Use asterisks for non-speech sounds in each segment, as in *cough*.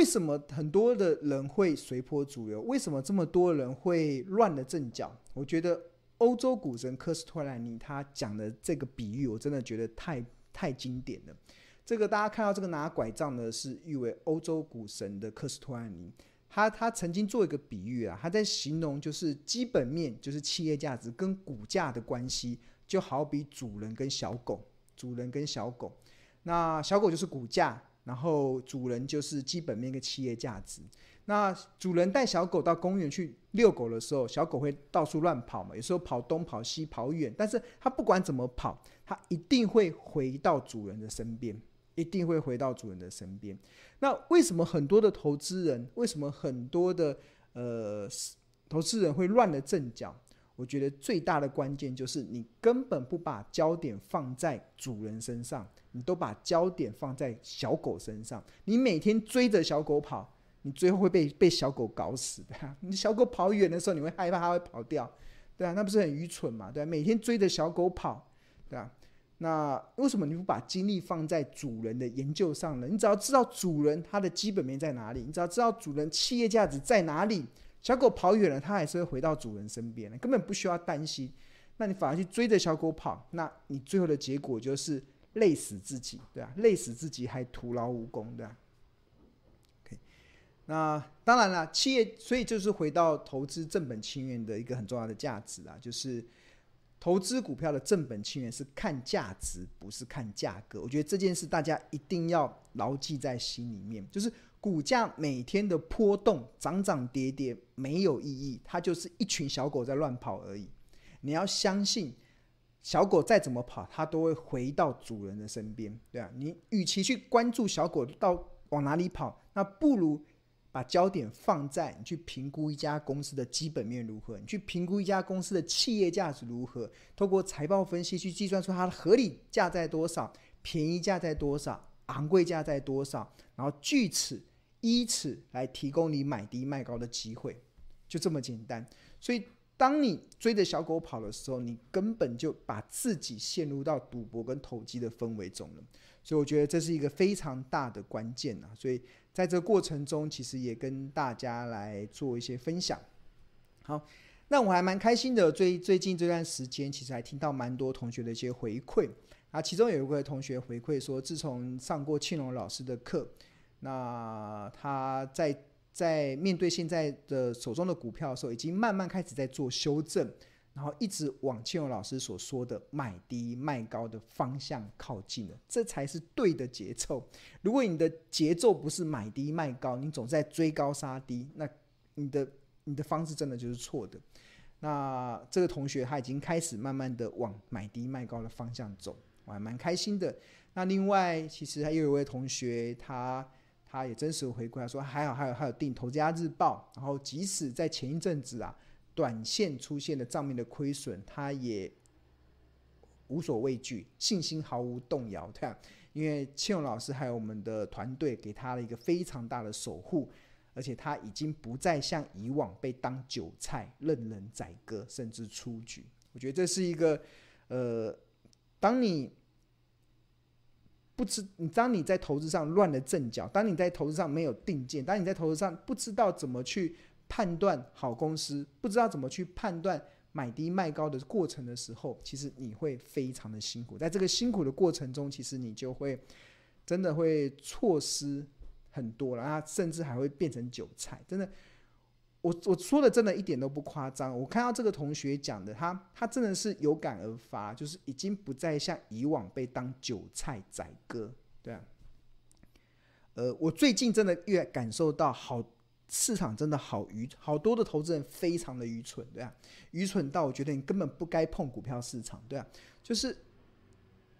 为什么很多的人会随波逐流？为什么这么多人会乱了阵脚？我觉得欧洲股神科斯托兰尼他讲的这个比喻，我真的觉得太太经典了。这个大家看到这个拿拐杖的是誉为欧洲股神的科斯托兰尼，他他曾经做一个比喻啊，他在形容就是基本面就是企业价值跟股价的关系，就好比主人跟小狗，主人跟小狗，那小狗就是股价。然后主人就是基本面跟企业价值。那主人带小狗到公园去遛狗的时候，小狗会到处乱跑嘛，有时候跑东跑西跑远，但是它不管怎么跑，它一定会回到主人的身边，一定会回到主人的身边。那为什么很多的投资人，为什么很多的呃投资人会乱了阵脚？我觉得最大的关键就是你根本不把焦点放在主人身上，你都把焦点放在小狗身上。你每天追着小狗跑，你最后会被被小狗搞死的。*laughs* 你小狗跑远的时候，你会害怕它会跑掉，对啊，那不是很愚蠢嘛？对啊，每天追着小狗跑，对啊，那为什么你不把精力放在主人的研究上呢？你只要知道主人他的基本面在哪里，你只要知道主人企业价值在哪里。小狗跑远了，它还是会回到主人身边的，根本不需要担心。那你反而去追着小狗跑，那你最后的结果就是累死自己，对啊，累死自己还徒劳无功，对啊。OK，那当然了，企业所以就是回到投资正本清源的一个很重要的价值啦，就是投资股票的正本清源是看价值，不是看价格。我觉得这件事大家一定要牢记在心里面，就是。股价每天的波动，涨涨跌跌没有意义，它就是一群小狗在乱跑而已。你要相信，小狗再怎么跑，它都会回到主人的身边，对啊。你与其去关注小狗到往哪里跑，那不如把焦点放在你去评估一家公司的基本面如何，你去评估一家公司的企业价值如何，透过财报分析去计算出它的合理价在多少，便宜价在多少，昂贵价在多少，然后据此。以此来提供你买低卖高的机会，就这么简单。所以，当你追着小狗跑的时候，你根本就把自己陷入到赌博跟投机的氛围中了。所以，我觉得这是一个非常大的关键啊。所以，在这个过程中，其实也跟大家来做一些分享。好，那我还蛮开心的。最最近这段时间，其实还听到蛮多同学的一些回馈啊。其中有一位同学回馈说，自从上过庆隆老师的课。那他在在面对现在的手中的股票的时候，已经慢慢开始在做修正，然后一直往庆荣老师所说的买低卖高的方向靠近了，这才是对的节奏。如果你的节奏不是买低卖高，你总在追高杀低，那你的你的方式真的就是错的。那这个同学他已经开始慢慢的往买低卖高的方向走，我还蛮开心的。那另外，其实还有一位同学他。他也真实回馈，他说还好，还有还有订《投资家日报》，然后即使在前一阵子啊，短线出现的账面的亏损，他也无所畏惧，信心毫无动摇。对啊，因为庆勇老师还有我们的团队给他了一个非常大的守护，而且他已经不再像以往被当韭菜任人宰割，甚至出局。我觉得这是一个，呃，当你。不知当你在投资上乱了阵脚，当你在投资上没有定见，当你在投资上不知道怎么去判断好公司，不知道怎么去判断买低卖高的过程的时候，其实你会非常的辛苦。在这个辛苦的过程中，其实你就会真的会错失很多，然后甚至还会变成韭菜，真的。我我说的真的一点都不夸张，我看到这个同学讲的，他他真的是有感而发，就是已经不再像以往被当韭菜宰割，对啊。呃，我最近真的越感受到，好市场真的好愚，好多的投资人非常的愚蠢，对啊，愚蠢到我觉得你根本不该碰股票市场，对啊，就是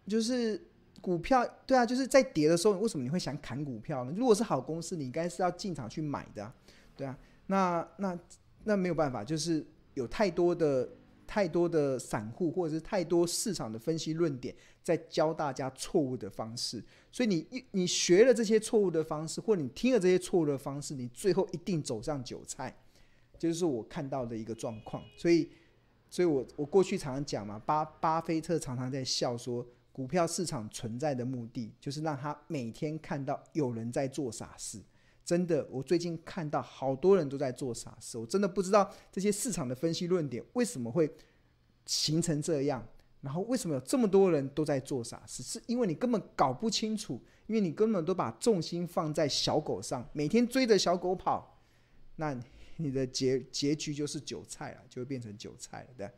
就是股票，对啊，就是在跌的时候，为什么你会想砍股票呢？如果是好公司，你应该是要进场去买的，对啊。那那那没有办法，就是有太多的太多的散户，或者是太多市场的分析论点，在教大家错误的方式。所以你你学了这些错误的方式，或者你听了这些错误的方式，你最后一定走上韭菜，就是我看到的一个状况。所以，所以我我过去常常讲嘛，巴巴菲特常常在笑说，股票市场存在的目的，就是让他每天看到有人在做傻事。真的，我最近看到好多人都在做傻事，我真的不知道这些市场的分析论点为什么会形成这样，然后为什么有这么多人都在做傻事？是因为你根本搞不清楚，因为你根本都把重心放在小狗上，每天追着小狗跑，那你的结结局就是韭菜了，就会变成韭菜了，对。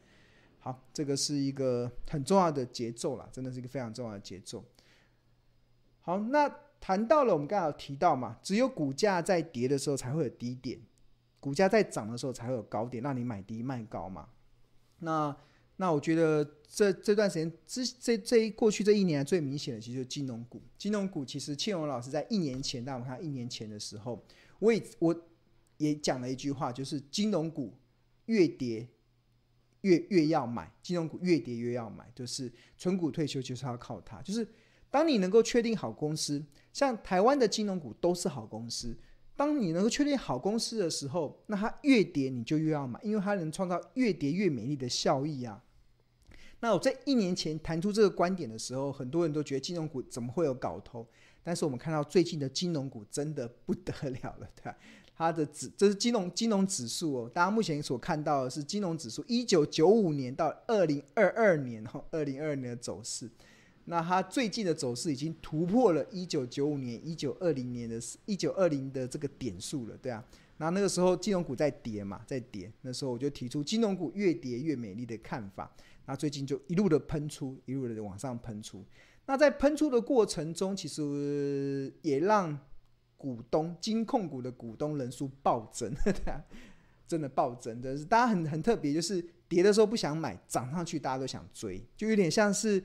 好，这个是一个很重要的节奏啦，真的是一个非常重要的节奏。好，那谈到了我们刚才有提到嘛，只有股价在跌的时候才会有低点，股价在涨的时候才会有高点，让你买低卖高嘛。那那我觉得这这段时间之这这一过去这一年最明显的，其实就是金融股。金融股其实庆荣老师在一年前，大家看一年前的时候，我也我也讲了一句话，就是金融股越跌。越越要买金融股，越跌越要买，就是存股退休就是要靠它。就是当你能够确定好公司，像台湾的金融股都是好公司。当你能够确定好公司的时候，那它越跌你就越要买，因为它能创造越跌越美丽的效益啊。那我在一年前谈出这个观点的时候，很多人都觉得金融股怎么会有搞头？但是我们看到最近的金融股真的不得了了，对吧？*laughs* 它的指，这是金融金融指数哦。大家目前所看到的是金融指数，一九九五年到二零二二年哈，二零二二年的走势。那它最近的走势已经突破了一九九五年、一九二零年的、一九二零的这个点数了，对啊。那那个时候金融股在跌嘛，在跌。那时候我就提出金融股越跌越美丽的看法。那最近就一路的喷出，一路的往上喷出。那在喷出的过程中，其实也让。股东金控股的股东人数暴增，*laughs* 真的暴增的是，大家很很特别，就是跌的时候不想买，涨上去大家都想追，就有点像是，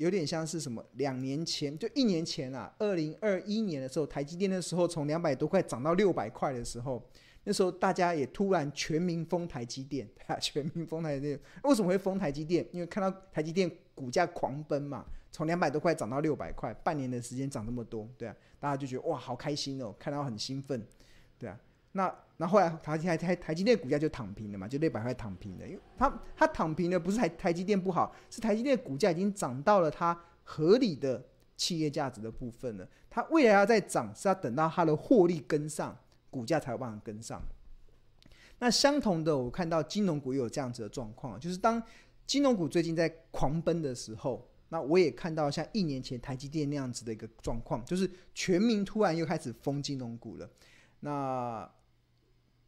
有点像是什么？两年前就一年前啊，二零二一年的时候，台积电的时候从两百多块涨到六百块的时候，那时候大家也突然全民疯台积电，啊 *laughs* 全民疯台积电，为什么会疯台积电？因为看到台积电股价狂奔嘛。从两百多块涨到六百块，半年的时间涨这么多，对啊，大家就觉得哇，好开心哦，看到很兴奋，对啊。那那后来台台台台积电股价就躺平了嘛，就六百块躺平了，因为它它躺平的不是台台积电不好，是台积电股价已经涨到了它合理的企业价值的部分了。它未来要再涨，是要等到它的获利跟上，股价才有办法跟上。那相同的，我看到金融股也有这样子的状况，就是当金融股最近在狂奔的时候。那我也看到像一年前台积电那样子的一个状况，就是全民突然又开始封金融股了。那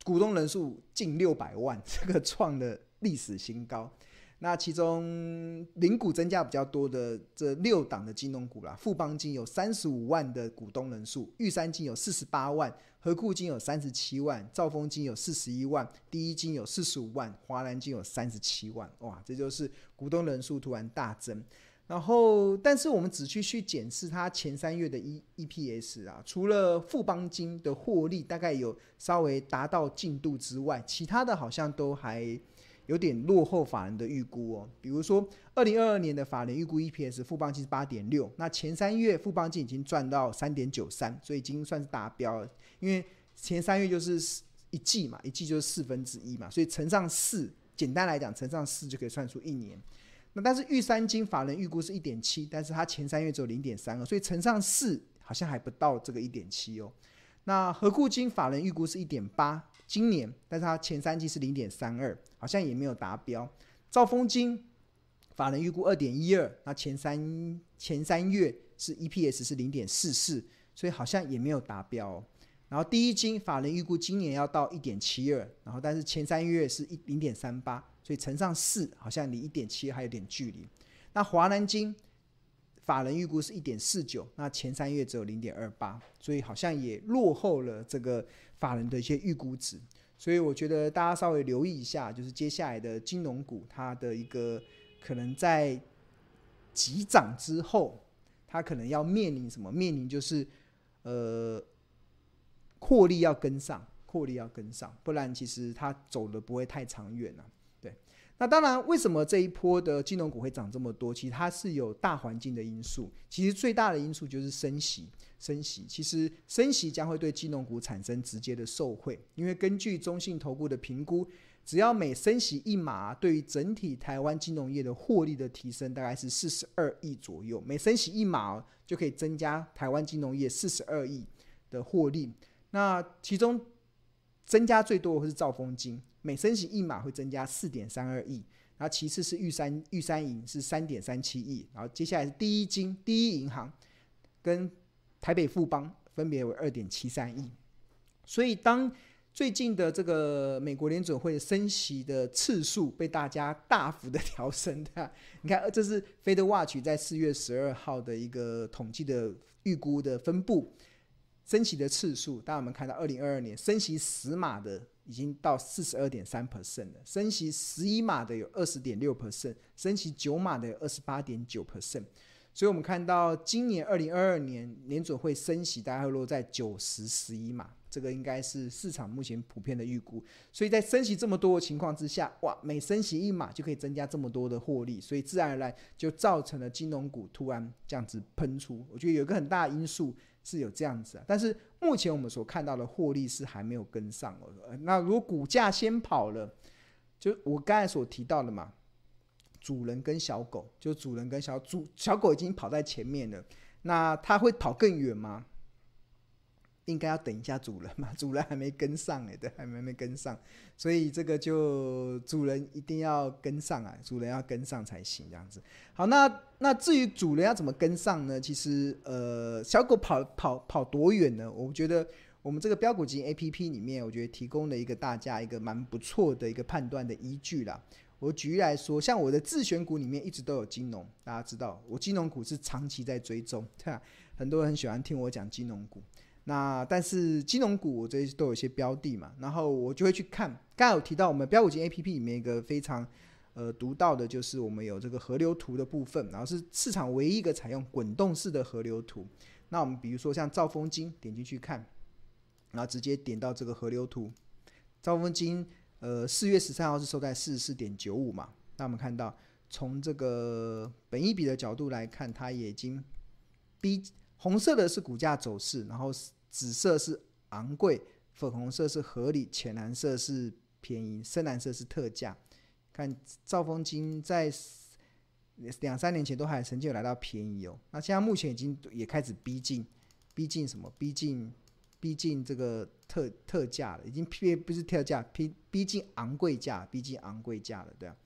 股东人数近六百万，*laughs* 这个创了历史新高。那其中零股增加比较多的这六档的金融股啦，富邦金有三十五万的股东人数，玉山金有四十八万，合库金有三十七万，兆丰金有四十一万，第一金有四十五万，华南金有三十七万。哇，这就是股东人数突然大增。然后，但是我们只去去检视它前三月的 E EPS 啊，除了富邦金的获利大概有稍微达到进度之外，其他的好像都还有点落后法人的预估哦。比如说，二零二二年的法人预估 EPS，富邦金是八点六，那前三月富邦金已经赚到三点九三，所以已经算是达标了。因为前三月就是一季嘛，一季就是四分之一嘛，所以乘上四，简单来讲，乘上四就可以算出一年。那但是玉山金法人预估是一点七，但是它前三月只有零点三二，所以乘上四好像还不到这个一点七哦。那合库金法人预估是一点八，今年，但是它前三季是零点三二，好像也没有达标。兆丰金法人预估二点一二，那前三前三月是 EPS 是零点四四，所以好像也没有达标哦。然后第一金法人预估今年要到一点七二，然后但是前三月是一零点三八。所以乘上四，好像离一点七还有点距离。那华南金法人预估是一点四九，那前三月只有零点二八，所以好像也落后了这个法人的一些预估值。所以我觉得大家稍微留意一下，就是接下来的金融股，它的一个可能在急涨之后，它可能要面临什么？面临就是呃，获利要跟上，获利要跟上，不然其实它走的不会太长远啊。那当然，为什么这一波的金融股会涨这么多？其实它是有大环境的因素。其实最大的因素就是升息，升息。其实升息将会对金融股产生直接的受惠，因为根据中信投顾的评估，只要每升息一码，对于整体台湾金融业的获利的提升大概是四十二亿左右。每升息一码就可以增加台湾金融业四十二亿的获利。那其中增加最多的是兆丰金，每升息一码会增加四点三二亿。然后其次是玉山玉山银是三点三七亿，然后接下来是第一金第一银行跟台北富邦分别为二点七三亿。所以当最近的这个美国联准会升息的次数被大家大幅的调升的，你看，这是 FedWatch 在四月十二号的一个统计的预估的分布，升息的次数，当我们看到二零二二年升息十码的已经到四十二点三 percent 了，升息十一码的有二十点六 percent，升息九码的有二十八点九 percent。所以，我们看到今年二零二二年年准会升息大概会落在九十十一码，这个应该是市场目前普遍的预估。所以在升息这么多的情况之下，哇，每升息一码就可以增加这么多的获利，所以自然而然就造成了金融股突然这样子喷出。我觉得有一个很大的因素是有这样子啊，但是目前我们所看到的获利是还没有跟上哦。那如果股价先跑了，就我刚才所提到的嘛。主人跟小狗，就主人跟小主小狗已经跑在前面了，那它会跑更远吗？应该要等一下主人嘛，*laughs* 主人还没跟上哎，对，还没没跟上，所以这个就主人一定要跟上啊，主人要跟上才行这样子。好，那那至于主人要怎么跟上呢？其实呃，小狗跑跑跑多远呢？我觉得我们这个标股基金 A P P 里面，我觉得提供了一个大家一个蛮不错的一个判断的依据啦。我举例来说，像我的自选股里面一直都有金融，大家知道我金融股是长期在追踪，对吧？很多人喜欢听我讲金融股。那但是金融股我这些都有一些标的嘛，然后我就会去看。刚才有提到我们标股金 A P P 里面一个非常呃独到的，就是我们有这个河流图的部分，然后是市场唯一一个采用滚动式的河流图。那我们比如说像兆丰金，点进去看，然后直接点到这个河流图，兆丰金。呃，四月十三号是收在四十四点九五嘛？那我们看到，从这个本一比的角度来看，它已经逼红色的是股价走势，然后紫色是昂贵，粉红色是合理，浅蓝色是便宜，深蓝色是特价。看兆丰金在两三年前都还曾经有来到便宜哦，那现在目前已经也开始逼近，逼近什么？逼近。逼近这个特特价了，已经逼不是特价，逼逼近昂贵价，逼近昂贵价了，对啊。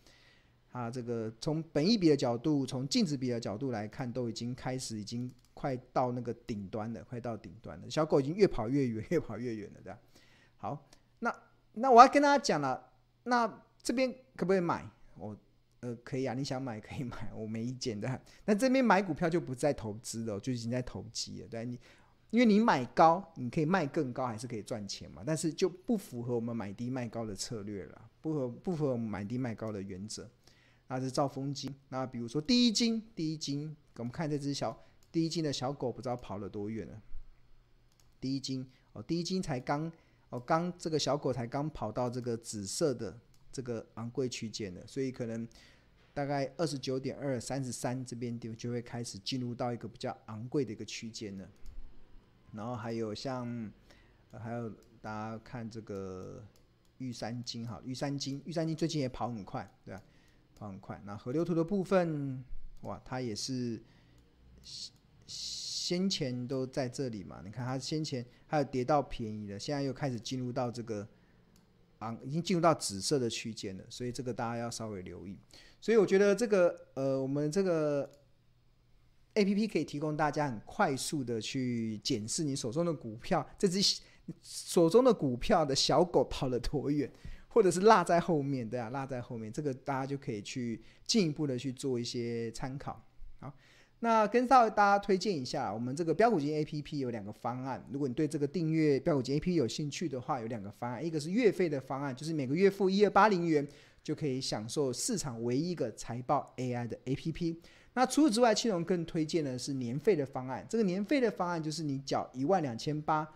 啊，这个从本益比的角度，从净值比的角度来看，都已经开始，已经快到那个顶端了，快到顶端了。小狗已经越跑越远，*laughs* 越跑越远了，对吧？好，那那我要跟大家讲了，那这边可不可以买？我呃可以啊，你想买可以买，我没意见的。那这边买股票就不再投资了，就已经在投机了，对你。因为你买高，你可以卖更高，还是可以赚钱嘛？但是就不符合我们买低卖高的策略了，不合不符合我们买低卖高的原则。那是兆丰金，那比如说第一金，第一金，我们看这只小第一金的小狗，不知道跑了多远了。第一金哦，第一金才刚哦，刚这个小狗才刚跑到这个紫色的这个昂贵区间的，所以可能大概二十九点二、三十三这边就就会开始进入到一个比较昂贵的一个区间了。然后还有像，还有大家看这个玉山金哈，玉山金，玉山金最近也跑很快，对吧？很快。那河流图的部分，哇，它也是先前都在这里嘛？你看它先前还有跌到便宜的，现在又开始进入到这个啊，已经进入到紫色的区间了，所以这个大家要稍微留意。所以我觉得这个呃，我们这个。A P P 可以提供大家很快速的去检视你手中的股票，这只手中的股票的小狗跑了多远，或者是落在后面，对啊，落在后面，这个大家就可以去进一步的去做一些参考。好，那跟稍微大家推荐一下，我们这个标股金 A P P 有两个方案，如果你对这个订阅标股金 A P P 有兴趣的话，有两个方案，一个是月费的方案，就是每个月付一二八零元就可以享受市场唯一一个财报 A I 的 A P P。那除此之外，青龙更推荐的是年费的方案。这个年费的方案就是你缴一万两千八，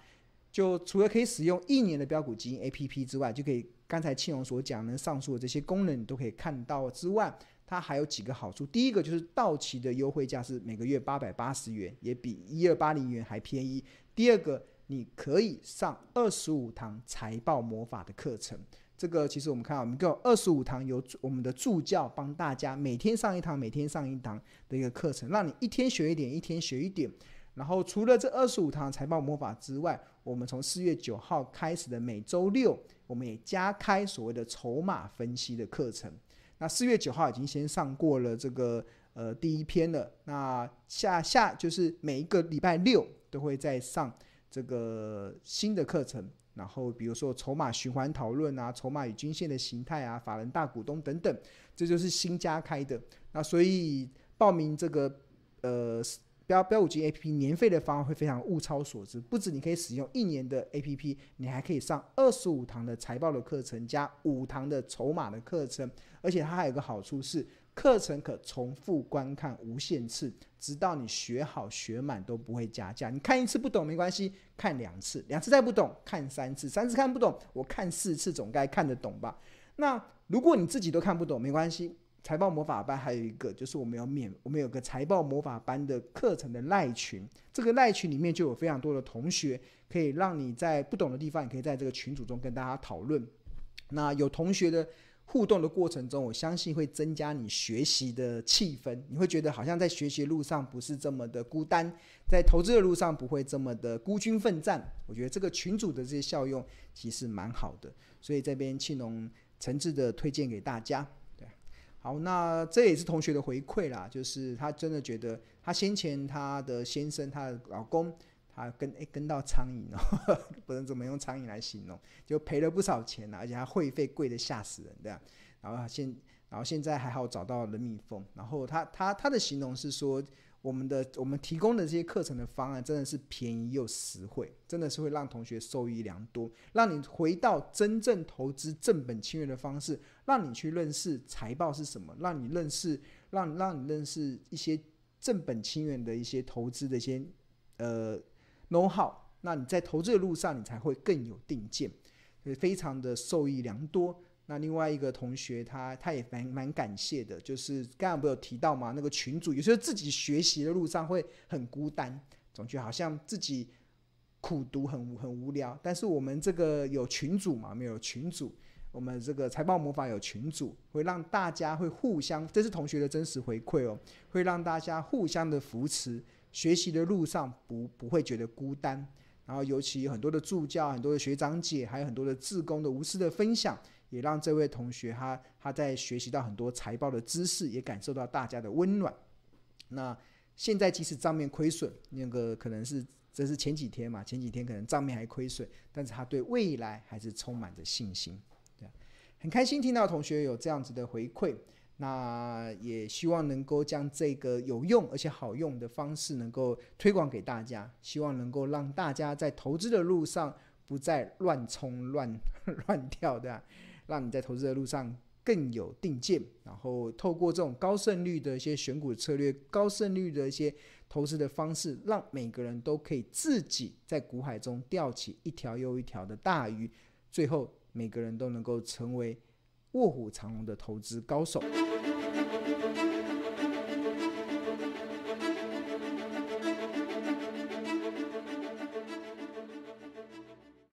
就除了可以使用一年的标股金 APP 之外，就可以刚才庆荣所讲的上述的这些功能你都可以看到之外，它还有几个好处。第一个就是到期的优惠价是每个月八百八十元，也比一二八零元还便宜。第二个，你可以上二十五堂财报魔法的课程。这个其实我们看到，我们有二十五堂由我们的助教帮大家每天上一堂，每天上一堂的一个课程，让你一天学一点，一天学一点，然后除了这二十五堂财报魔法之外，我们从四月九号开始的每周六，我们也加开所谓的筹码分析的课程。那四月九号已经先上过了这个呃第一篇了，那下下就是每一个礼拜六都会再上这个新的课程。然后比如说筹码循环讨论啊，筹码与均线的形态啊，法人大股东等等，这就是新加开的。那所以报名这个呃。标标五级 A P P 年费的方案会非常物超所值，不止你可以使用一年的 A P P，你还可以上二十五堂的财报的课程，加五堂的筹码的课程，而且它还有个好处是，课程可重复观看无限次，直到你学好学满都不会加价。你看一次不懂没关系，看两次，两次再不懂看三次，三次看不懂我看四次总该看得懂吧？那如果你自己都看不懂没关系。财报魔法班还有一个，就是我们有免，我们有个财报魔法班的课程的赖群，这个赖群里面就有非常多的同学，可以让你在不懂的地方，你可以在这个群组中跟大家讨论。那有同学的互动的过程中，我相信会增加你学习的气氛，你会觉得好像在学习路上不是这么的孤单，在投资的路上不会这么的孤军奋战。我觉得这个群组的这些效用其实蛮好的，所以这边庆农诚挚的推荐给大家。好，那这也是同学的回馈啦，就是他真的觉得，他先前他的先生，他的老公，他跟诶跟到苍蝇哦，*laughs* 不能怎么用苍蝇来形容，就赔了不少钱呐，而且他会费贵的吓死人，这样，然后现然后现在还好找到了蜜蜂，然后他他他的形容是说。我们的我们提供的这些课程的方案真的是便宜又实惠，真的是会让同学受益良多，让你回到真正投资正本清源的方式，让你去认识财报是什么，让你认识让让你认识一些正本清源的一些投资的一些呃 know how，那你在投资的路上你才会更有定见，所以非常的受益良多。那另外一个同学他，他也蛮蛮感谢的，就是刚刚不有提到嘛，那个群主有时候自己学习的路上会很孤单，总觉得好像自己苦读很很无聊。但是我们这个有群主嘛，没有群主，我们这个财报魔法有群主，会让大家会互相，这是同学的真实回馈哦，会让大家互相的扶持，学习的路上不不会觉得孤单。然后尤其很多的助教、很多的学长姐，还有很多的志工的无私的分享。也让这位同学他他在学习到很多财报的知识，也感受到大家的温暖。那现在即使账面亏损，那个可能是这是前几天嘛，前几天可能账面还亏损，但是他对未来还是充满着信心。对，很开心听到同学有这样子的回馈，那也希望能够将这个有用而且好用的方式能够推广给大家，希望能够让大家在投资的路上不再乱冲乱 *laughs* 乱跳的。让你在投资的路上更有定见，然后透过这种高胜率的一些选股策略、高胜率的一些投资的方式，让每个人都可以自己在股海中钓起一条又一条的大鱼，最后每个人都能够成为卧虎藏龙的投资高手。